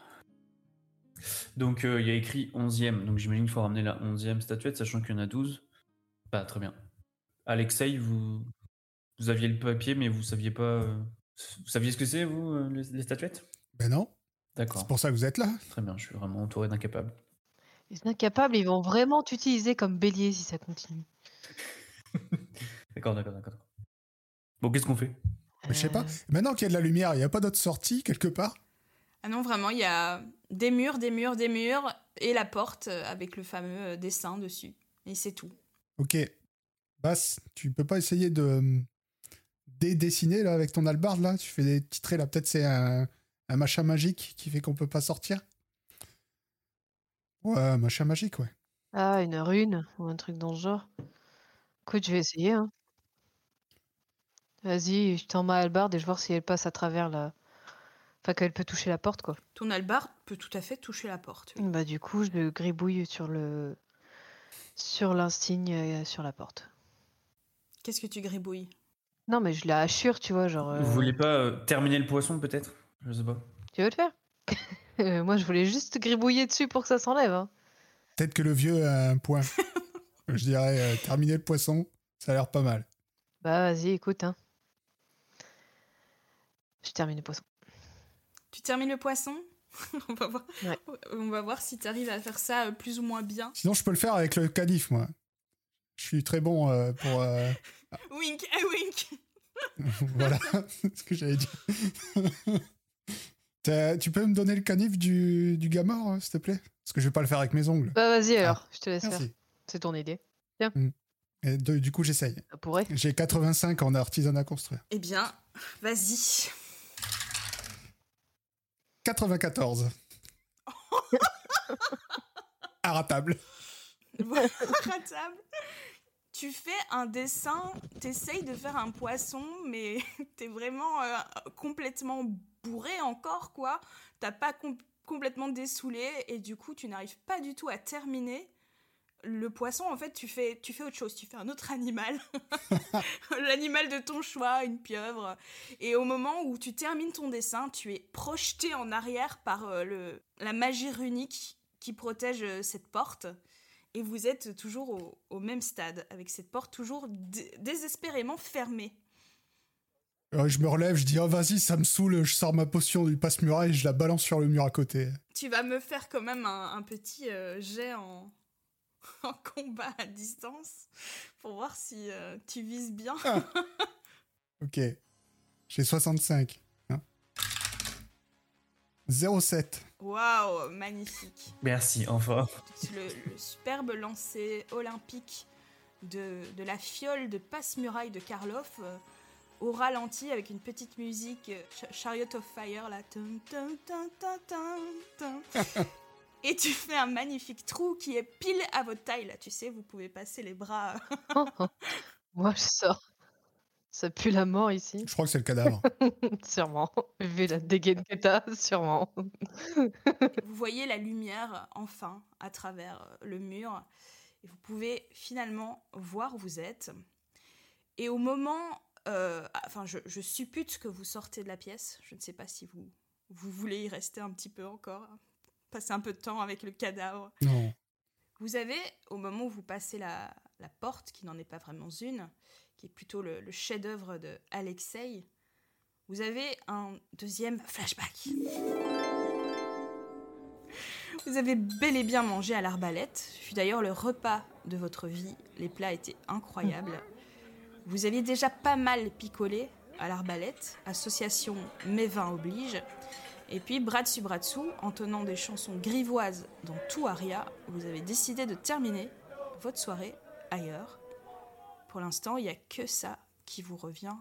Donc euh, il y a écrit 11e. Donc j'imagine qu'il faut ramener la 11e statuette, sachant qu'il y en a 12. Bah, très bien. Alexei, vous, vous aviez le papier, mais vous saviez pas. euh, Vous saviez ce que c'est, vous, les, les statuettes? Ben non. D'accord. C'est pour ça que vous êtes là. Très bien, je suis vraiment entouré d'incapables. Les incapables, ils vont vraiment t'utiliser comme bélier si ça continue. D'accord, d'accord, d'accord. Bon, qu'est-ce qu'on fait? Je sais pas. Euh, Maintenant qu'il y a de la lumière, il n'y a pas d'autre sortie quelque part? Ah non, vraiment, il y a des murs, des murs, des murs, et la porte avec le fameux dessin dessus. Et c'est tout. Ok. Basse, tu peux pas essayer de euh, dédessiner là avec ton albarde là? Tu fais des petits traits là. Peut-être c'est un, un machin magique qui fait qu'on peut pas sortir? Ouais, un machin magique, ouais. Ah, une rune ou un truc dans ce genre. Écoute, je vais essayer. Hein. Vas-y, je t'en mets à Albarde et je voir si elle passe à travers la. Enfin, qu'elle peut toucher la porte, quoi. Ton albarde peut tout à fait toucher la porte. oui. Bah, du coup, je le gribouille sur le. sur l'insigne euh, sur la porte. Qu'est-ce que tu gribouilles? Non, mais je la assure, tu vois, genre. euh, Vous voulez pas euh, terminer le poisson, peut-être? Je sais pas. Tu veux le faire? Euh, Moi, je voulais juste gribouiller dessus pour que ça s'enlève. Hein. Peut-être que le vieux a un point. Je dirais euh, terminer le poisson, ça a l'air pas mal. Bah, vas-y, écoute. Hein. Je termine le poisson. Tu termines le poisson? On, va voir. Ouais. on va voir si tu arrives à faire ça euh, plus ou moins bien. Sinon, je peux le faire avec le canif, moi. Je suis très bon euh, pour. euh, Wink, ah wink voilà ce que j'allais dire. T'as- tu peux me donner le canif du, du gars mort, hein, s'il te plaît? Parce que je vais pas le faire avec mes ongles. Bah, vas-y alors, je te laisse faire. C'est ton idée. Et de- du coup, j'essaye. Pourrait. J'ai 85 en artisanat construire. Eh bien, vas-y. 94. Arratable. Voilà, à table. Tu fais un dessin, t'essayes de faire un poisson, mais t'es vraiment euh, complètement bourré encore, quoi. T'as pas com- complètement dessoulé, et du coup, tu n'arrives pas du tout à terminer. Le poisson, en fait, tu fais, tu fais autre chose. Tu fais un autre animal. L'animal de ton choix, une pieuvre. Et au moment où tu termines ton dessin, tu es projeté en arrière par euh, le, la magie runique qui protège euh, cette porte. Et vous êtes toujours au, au même stade, avec cette porte toujours dé- désespérément fermée. Euh, je me relève, je dis oh vas-y, ça me saoule, je sors ma potion du passe-muraille et je la balance sur le mur à côté. Tu vas me faire quand même un, un petit jet en, en combat à distance pour voir si euh, tu vises bien. Ok. J'ai 65. hein. 07. Waouh, magnifique. Merci, enfin. Le, le superbe lancer olympique de, de la fiole de passe-muraille de Karloff euh, au ralenti avec une petite musique euh, Ch- Chariot of Fire là. Tum, tum, tum, tum, tum, tum. Et tu fais un magnifique trou qui est pile à votre taille là, tu sais, vous pouvez passer les bras. Moi, je sors. Ça pue la mort ici. Je crois que c'est le cadavre. sûrement. Vu la dégaine que t'as, sûrement. vous voyez la lumière enfin à travers euh, le mur et vous pouvez finalement voir où vous êtes. Et au moment, euh, enfin je, je suppute que vous sortez de la pièce, je ne sais pas si vous, vous voulez y rester un petit peu encore, passer un peu de temps avec le cadavre. non. Vous avez, au moment où vous passez la, la porte, qui n'en est pas vraiment une, qui est plutôt le, le chef-d'œuvre de Alexei, vous avez un deuxième flashback. Vous avez bel et bien mangé à l'arbalète. Ce fut d'ailleurs le repas de votre vie. Les plats étaient incroyables. Vous aviez déjà pas mal picolé à l'arbalète. Association Mes vins oblige. Et puis, bras bras dessous, en tenant des chansons grivoises dans tout Aria, vous avez décidé de terminer votre soirée ailleurs. Pour l'instant, il n'y a que ça qui vous revient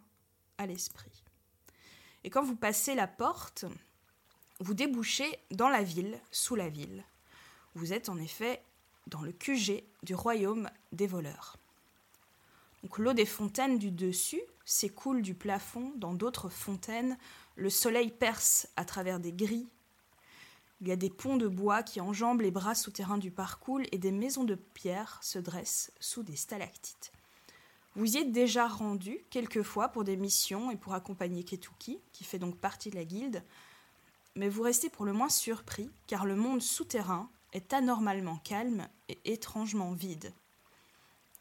à l'esprit. Et quand vous passez la porte, vous débouchez dans la ville, sous la ville. Vous êtes en effet dans le QG du royaume des voleurs. Donc l'eau des fontaines du dessus s'écoule du plafond dans d'autres fontaines. Le soleil perce à travers des grilles. Il y a des ponts de bois qui enjambent les bras souterrains du parcours et des maisons de pierre se dressent sous des stalactites. Vous y êtes déjà rendu quelques fois pour des missions et pour accompagner Ketuki, qui fait donc partie de la guilde, mais vous restez pour le moins surpris car le monde souterrain est anormalement calme et étrangement vide.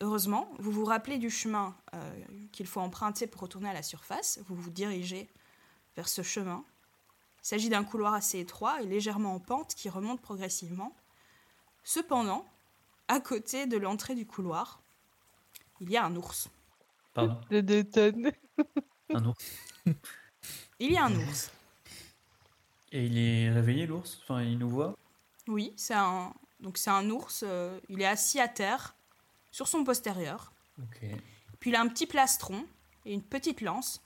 Heureusement, vous vous rappelez du chemin euh, qu'il faut emprunter pour retourner à la surface, vous vous dirigez vers ce chemin. Il s'agit d'un couloir assez étroit et légèrement en pente qui remonte progressivement. Cependant, à côté de l'entrée du couloir, il y a un ours. Pardon? De deux tonnes. Un ours. Il y a un ours. Et il est réveillé, l'ours? Enfin, il nous voit? Oui, c'est un donc c'est un ours. euh, il est assis à terre sur son postérieur. Ok. Puis il a un petit plastron et une petite lance.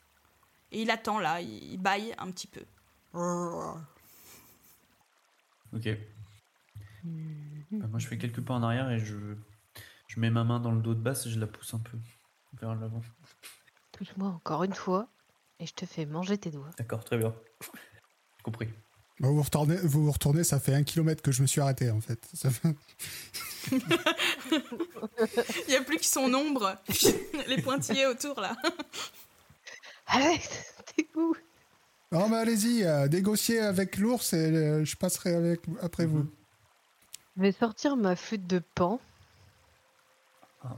Et il attend là, il, il bâille un petit peu. Ok. Bah, moi, je fais quelques pas en arrière et je, je mets ma main dans le dos de basse et je la pousse un peu vers l'avant. Touche-moi encore une fois et je te fais manger tes doigts. D'accord, très bien. Compris. Bah, vous, retournez, vous vous retournez, ça fait un kilomètre que je me suis arrêté en fait. Ça fait- Il n'y a plus que son ombre, les pointillés autour là. Alex, t'es où Non mais allez-y, euh, négociez avec l'ours et euh, je passerai avec, après vous. Je vais sortir ma flûte de pan. Ah.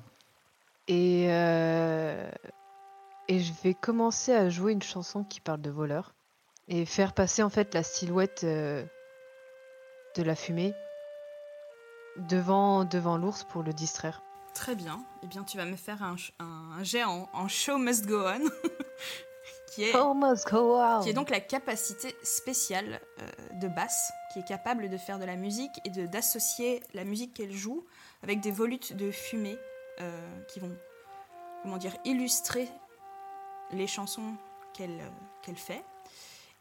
Et, euh, et je vais commencer à jouer une chanson qui parle de voleurs. Et faire passer en fait la silhouette euh, de la fumée devant, devant l'ours pour le distraire. Très bien. Eh bien, tu vas me faire un, un, jet en, show must go on, qui est Oh must go on. qui est donc la capacité spéciale euh, de basse, qui est capable de faire de la musique et de d'associer la musique qu'elle joue avec des volutes de fumée euh, qui vont, comment dire, illustrer les chansons qu'elle qu'elle fait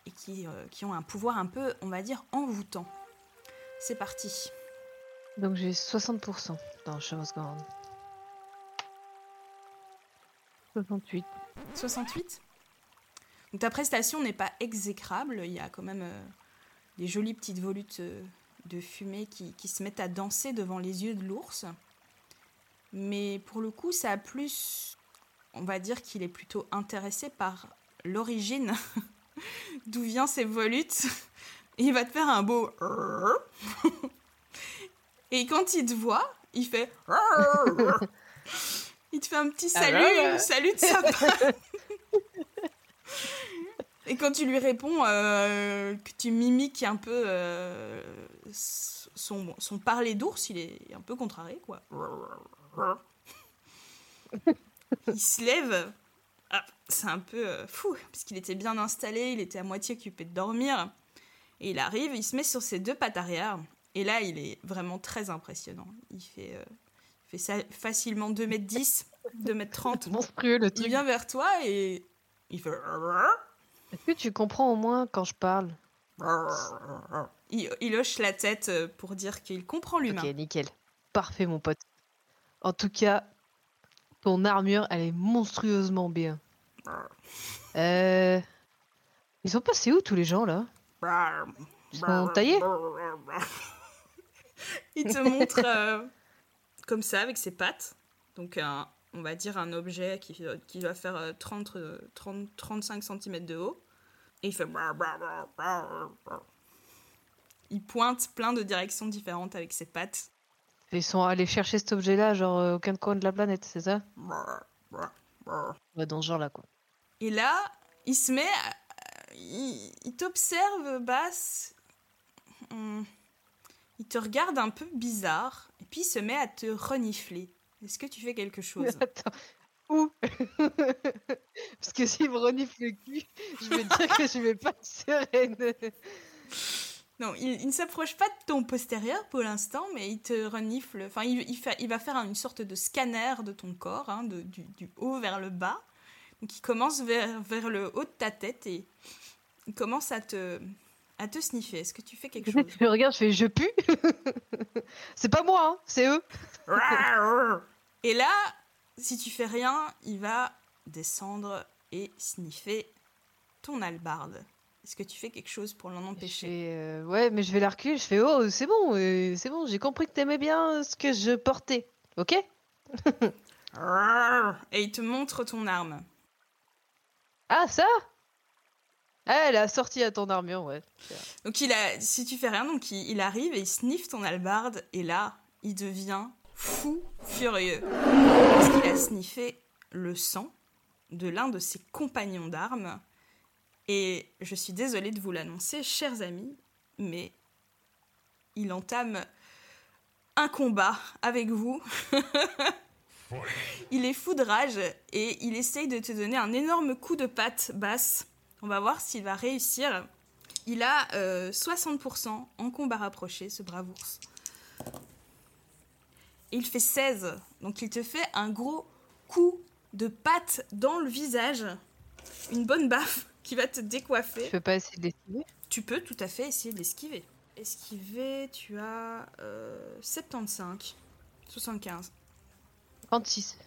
et qui, euh, qui ont un pouvoir un peu, on va dire, envoûtant. C'est parti. Donc j'ai 60% dans On. 68. 68. Donc ta prestation n'est pas exécrable, il y a quand même euh, des jolies petites volutes euh, de fumée qui, qui se mettent à danser devant les yeux de l'ours. Mais pour le coup, ça a plus... On va dire qu'il est plutôt intéressé par l'origine, d'où viennent ces volutes? Et il va te faire un beau... Et quand il te voit, il fait... Il te fait un petit Ah salut, bah bah. salut de sa part. Et quand tu lui réponds euh, que tu mimiques un peu euh, son, son parler d'ours, il est un peu contrarié, quoi. Il se lève. Ah, c'est un peu euh, fou, parce qu'il était bien installé, il était à moitié occupé de dormir. Et il arrive, il se met sur ses deux pattes arrière. Et là, il est vraiment très impressionnant. Il fait, euh, il fait ça facilement 2m10, 2m30. Monstrueux le Il truc. vient vers toi et il fait. Est-ce que tu comprends au moins quand je parle? Il, il hoche la tête euh, pour dire qu'il comprend l'humain. Ok, nickel. Parfait, mon pote. En tout cas, ton armure, elle est monstrueusement bien. Euh... Ils sont passés où tous les gens là? Ils sont taillés? Il te montre euh, comme ça avec ses pattes. Donc un, on va dire un objet qui, qui va faire euh, 30, euh, 30, 35 cm de haut. Et il fait... Il pointe plein de directions différentes avec ses pattes. Ils sont allés chercher cet objet-là, genre euh, aucun coin de la planète, c'est ça? Ouais, dans ce genre-là, quoi. Et là, il se met... à- Il, il t'observe, Basse. Hum. Il te regarde un peu bizarre. Et puis il se met à te renifler. Est-ce que tu fais quelque chose? Attends, où? Parce que s'il me renifle le cul, je vais dire que je vais pas être sereine. Non, il, il ne s'approche pas de ton postérieur pour l'instant, mais il te renifle. Enfin, il, il fait- il va faire une sorte de scanner de ton corps, hein, de- du, du haut vers le bas. Il commence vers, vers le haut de ta tête et il commence à te, à te sniffer. Est-ce que tu fais quelque chose? Je regarde, je fais je pue? c'est pas moi, hein, c'est eux. Et là, si tu fais rien, il va descendre et sniffer ton albarde. Est-ce que tu fais quelque chose pour l'en empêcher? euh, ouais, mais je vais la reculer. Je fais oh, c'est bon, euh, c'est bon, j'ai compris que t'aimais bien ce que je portais. Ok? Et il te montre ton arme. Ah, ça Ah, elle a sorti à ton armure, ouais. Donc il a, si tu fais rien, donc il, arrive et il sniffe ton albarde et là, il devient fou furieux parce qu'il a sniffé le sang de l'un de ses compagnons d'armes Et je suis désolée de vous l'annoncer, chers amis, mais il entame un combat avec vous. il est fou de rage et il essaye de te donner un énorme coup de patte basse. On va voir s'il va réussir. Il a euh, 60% en combat rapproché, ce brave ours. Et il fait 16. Donc il te fait un gros coup de patte dans le visage. Une bonne baffe qui va te décoiffer. Je peux pas essayer de l'esquiver? Tu peux tout à fait essayer d'esquiver. Esquiver, tu as euh, 75, 75. 36.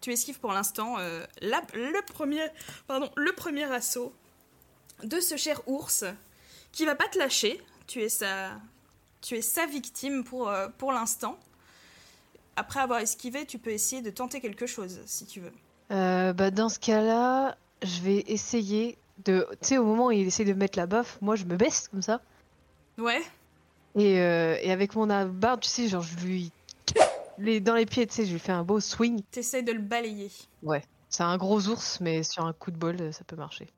Tu esquives pour l'instant euh, la- le, premier, pardon, le premier assaut de ce cher ours qui va pas te lâcher. Tu es sa, tu es sa victime pour, euh, pour l'instant. Après avoir esquivé, tu peux essayer de tenter quelque chose si tu veux. Euh, bah, dans ce cas-là, je vais essayer de. Tu sais, au moment où il essaie de me mettre la baffe, moi je me baisse comme ça. Ouais, Et, euh, et avec mon barre, tu sais, genre je lui. Les, dans les pieds, tu sais, je lui fais un beau swing. t'essayes de le balayer. C'est un gros ours, mais sur un coup de bol, ça peut marcher.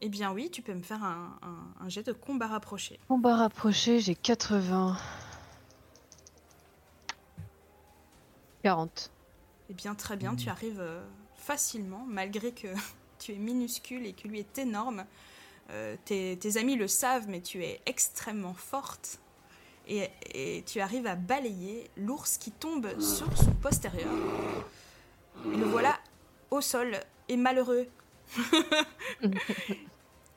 Eh bien oui, tu peux me faire un, un- un jet de combat rapproché. Combat rapproché, j'ai 80. 40. Eh bien, très bien, tu arrives euh, facilement, malgré que tu es minuscule et que lui est énorme. Euh, tes, tes amis le savent, mais tu es extrêmement forte. Et, et tu arrives à balayer l'ours qui tombe sur son postérieur. Et le voilà au sol et malheureux.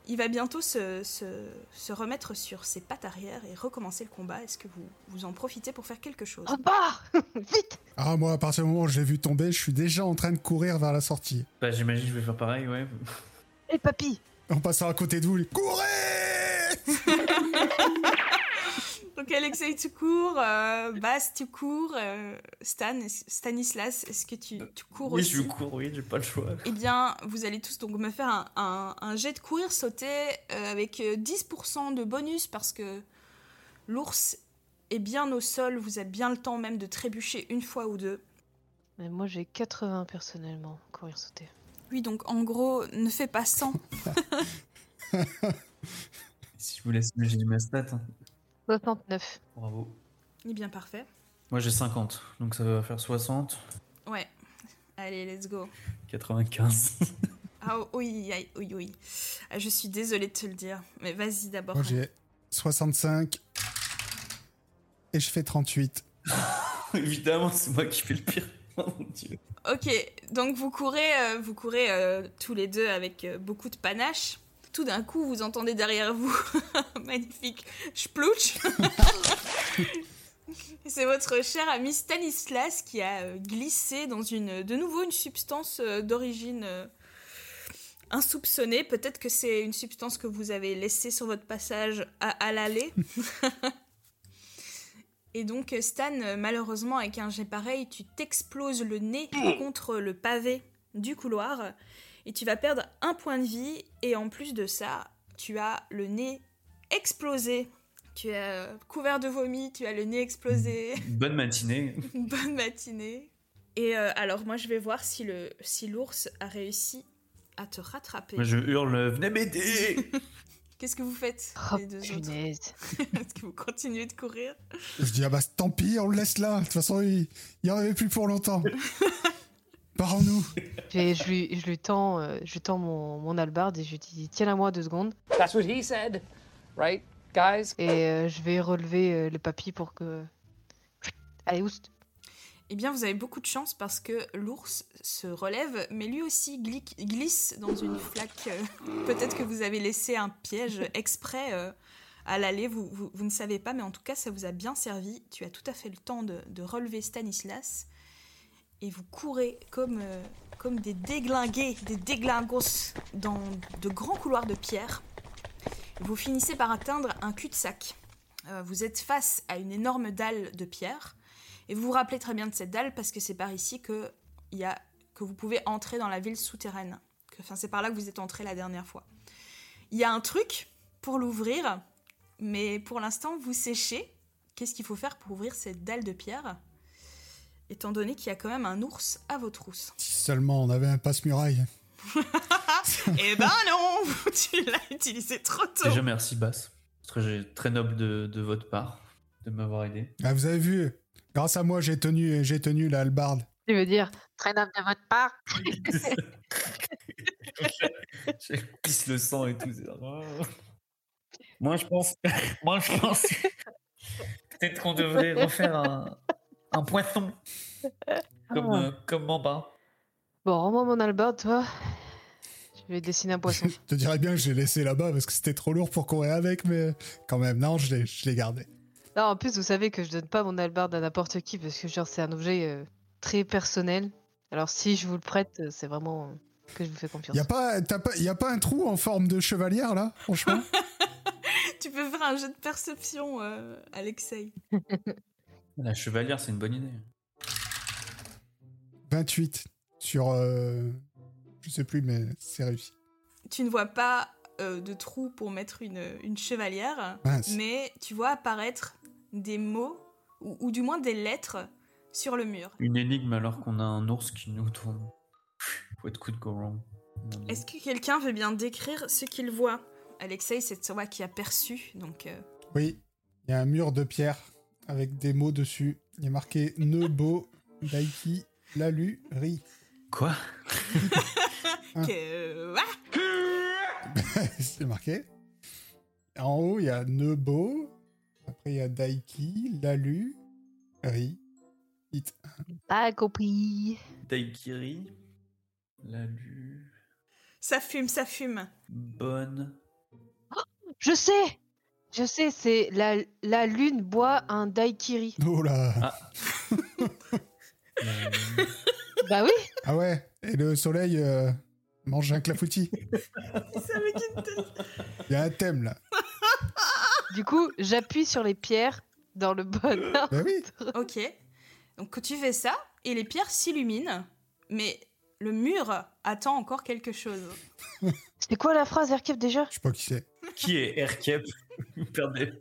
Il va bientôt se, se- se remettre sur ses pattes arrière et recommencer le combat. Est-ce que vous, vous en profitez pour faire quelque chose? Repars Vite Ah, moi, à partir du moment où je l'ai vu tomber, je suis déjà en train de courir vers la sortie. Bah, j'imagine que je vais faire pareil, ouais. Et papy? En passant à côté de vous, il Courez Donc Alexei, tu cours, euh, Bas, tu cours, euh, Stan, Stanislas, est-ce que tu, tu cours Oui, aussi je cours, oui, j'ai pas le choix. Eh bien, vous allez tous donc me faire un, un- un jet de courir sauter euh, avec euh, 10% de bonus parce que l'ours est bien au sol, vous avez bien le temps même de trébucher une fois ou deux. Mais moi j'ai 80 personnellement, courir sauter. Oui, donc en gros, ne fais pas 100. Si je vous laisse imaginer ma stat, hein. 69. bravo. Eh bien, parfait. Moi j'ai 50, donc ça va faire 60, Ouais. Allez, let's go. 95. Ah oui, aïe, oui, oui. Ah, Je suis désolée de te le dire, mais vas-y d'abord. Moi, j'ai 65. Et je fais 38. Évidemment, c'est moi qui fais le pire. Oh mon dieu. Ok, donc vous courez, euh, vous courez euh, tous les deux avec euh, beaucoup de panache. Tout d'un coup, vous entendez derrière vous un magnifique splouch. C'est votre cher ami Stanislas qui a euh, glissé dans une, de nouveau une substance euh, d'origine euh, insoupçonnée. Peut-être que c'est une substance que vous avez laissée sur votre passage à, à l'aller. Et donc, Stan, malheureusement, avec un jet pareil, tu t'exploses le nez contre le pavé du couloir et tu vas perdre un point de vie. Et en plus de ça, tu as le nez explosé. Tu es euh, couvert de vomi, tu as le nez explosé. Bonne matinée. Bonne matinée. Et euh, alors, moi, je vais voir si le si l'ours a réussi à te rattraper. Moi je hurle, venez m'aider Qu'est-ce que vous faites, Oh les deux. Est-ce que vous continuez de courir? Je dis, ah bah tant pis, on le laisse là. De toute façon, il n'y en avait plus pour longtemps. Je lui, je lui tends, euh, je lui tends mon, mon albarde et je lui dis tiens-la moi deux secondes. That's what he said, right, guys? Et euh, je vais relever euh, le papy pour que. Allez, oust. Eh bien, vous avez beaucoup de chance parce que l'ours se relève, mais lui aussi gli- glisse dans une flaque. euh, Peut-être que vous avez laissé un piège exprès euh, à l'aller, vous, vous- vous ne savez pas, mais en tout cas, ça vous a bien servi. Tu as tout à fait le temps de, de relever Stanislas. Et vous courez comme, euh, des déglingués, des déglingos dans de grands couloirs de pierre. Vous finissez par atteindre un cul-de-sac. Euh, vous êtes face à une énorme dalle de pierre. Et vous vous rappelez très bien de cette dalle parce que c'est par ici que, vous pouvez entrer dans la ville souterraine. Enfin, c'est par là que vous êtes entré la dernière fois. Il y a un truc pour l'ouvrir, mais pour l'instant, vous séchez. Qu'est-ce qu'il faut faire pour ouvrir cette dalle de pierre? Étant donné qu'il y a quand même un ours à vos trousses. Si seulement on avait un passe-muraille. Eh ben non, tu l'as utilisé trop tôt. Déjà, merci, Bass. Très, très noble de, de votre part de m'avoir aidé. Ah, vous avez vu, grâce à moi, j'ai tenu, j'ai tenu la hallebarde. Tu veux dire très noble de votre part? Je pisse le sang et tout. Moi, je pense. Moi, je pense. Peut-être qu'on devrait refaire un, un poisson. Comme, Ah. euh, comme Mamba. Bon, rends-moi mon albert, toi. Je vais dessiner un poisson. Je te dirais bien que j'ai laissé là-bas parce que c'était trop lourd pour courir avec, mais quand même, non, je l'ai, je l'ai gardé. Non, en plus, vous savez que je donne pas mon albard à n'importe qui parce que genre c'est un objet euh, très personnel. Alors si je vous le prête, euh, c'est vraiment euh, que je vous fais confiance. Y a pas, t'as pas, y a pas un trou en forme de chevalière là, franchement? Tu peux faire un jeu de perception, euh, Alexei. La chevalière, c'est une bonne idée. 28 sur, euh, je sais plus, mais c'est réussi. Tu ne vois pas euh, de trou pour mettre une, une chevalière, Mince. mais tu vois apparaître des mots, ou, ou du moins des lettres, sur le mur. Une énigme alors qu'on a un ours qui nous tourne. What could go wrong? Est-ce que quelqu'un veut bien décrire ce qu'il voit? Alexei, c'est toi qui a perçu, donc... euh, Oui, il y a un mur de pierre avec des mots dessus. Il y a marqué Nebo, Daiki, Lalu, Ri. Quoi? Hein. que- euh, ah c'est marqué. En haut, il y a Nebo. Après, il y a Daiki, Lalu, Ri. It. Pas compris. Daikiri. La lu. Ça fume, ça fume. Bonne. Je sais Je sais, c'est la, la lune boit un daiquiri. Oh là La lu. bah oui Ah ouais Et le soleil euh, mange un clafoutis. C'est avec une tête. Il y a un thème là. Du coup, j'appuie sur les pierres dans le bon ordre. Bah oui Ok. Donc tu fais ça, et les pierres s'illuminent, mais le mur attend encore quelque chose. C'était quoi la phrase, Erkev, déjà? Je sais pas qui c'est. Qui est Erkep Perdez...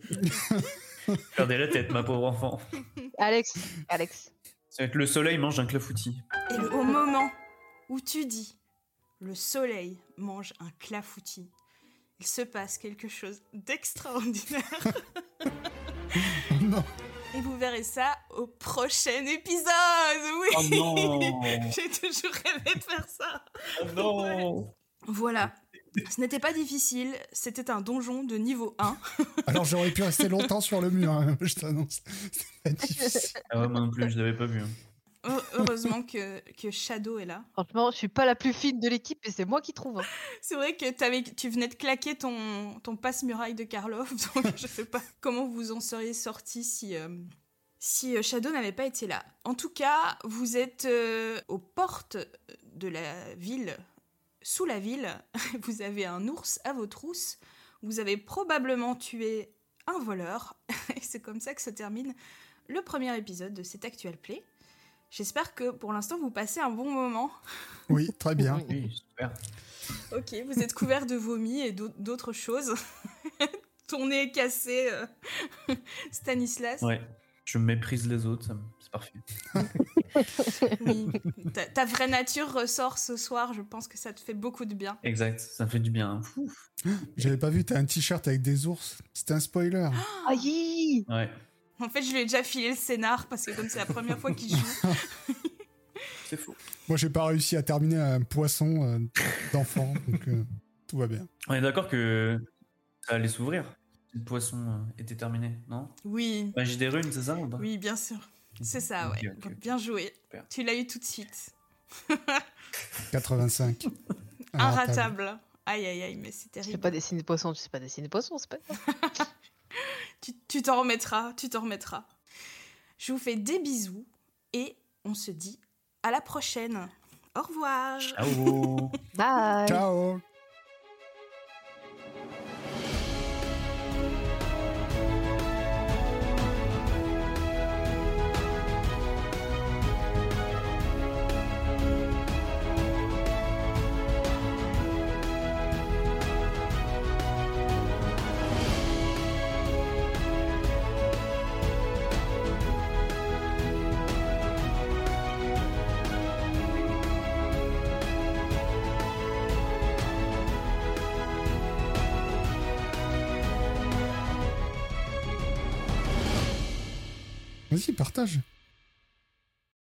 Perdez la tête, ma pauvre enfant. Alex. Alex. Ça va être le soleil mange un clafoutis. Et au moment où tu dis le soleil mange un clafoutis, il se passe quelque chose d'extraordinaire. non Et vous verrez ça au prochain épisode. Oui. Oh non J'ai toujours rêvé de faire ça. Oh non Voilà. Ce n'était pas difficile, c'était un donjon de niveau 1. Alors j'aurais pu rester longtemps sur le mur, hein, je t'annonce. C'est pas difficile. Ah ouais, moi non plus, je l'avais pas vu. hein. Heu- Heureusement que, que Shadow est là. Franchement, je suis pas la plus fine de l'équipe et c'est moi qui trouve. hein. C'est vrai que tu venais de claquer ton, ton passe-muraille de Karlov, donc je sais pas comment vous en seriez sorti si, euh, si euh, Shadow n'avait pas été là. En tout cas, vous êtes euh, aux portes de la ville, sous la ville. Vous avez un ours à vos trousses. Vous avez probablement tué un voleur. Et c'est comme ça que se termine le premier épisode de cet actuel play. J'espère que pour l'instant vous passez un bon moment. Oui, très bien. Oui, super. Ok, vous êtes couvert de vomi et d'au- d'autres choses. Ton nez est cassé, euh, Stanislas. Ouais. Je méprise les autres, c'est parfait. Oui. Ta, ta vraie nature ressort ce soir, je pense que ça te fait beaucoup de bien. Exact, ça me fait du bien. J'avais pas vu, t'as un t-shirt avec des ours. C'était un spoiler. Aïe Ouais, En fait, je lui ai déjà filé le scénar parce que comme c'est la première fois qu'il joue. c'est faux. Moi, j'ai pas réussi à terminer un poisson euh, d'enfant, donc euh, tout va bien. On est d'accord que ça allait s'ouvrir. Le poisson euh, était terminé, non? Oui, Magie des runes, c'est ça ou pas? Oui, bien sûr. C'est ça, ouais. Bien joué. Super. Tu l'as eu tout de suite. 85. Inratable. Aïe, aïe, aïe, mais c'est Tu sais terrible. pas dessiner poisson, tu sais pas dessiner poisson, c'est pas tu t'en remettras, tu t'en remettras. Je vous fais des bisous et on se dit à la prochaine. Au revoir. Ciao Bye Ciao partage.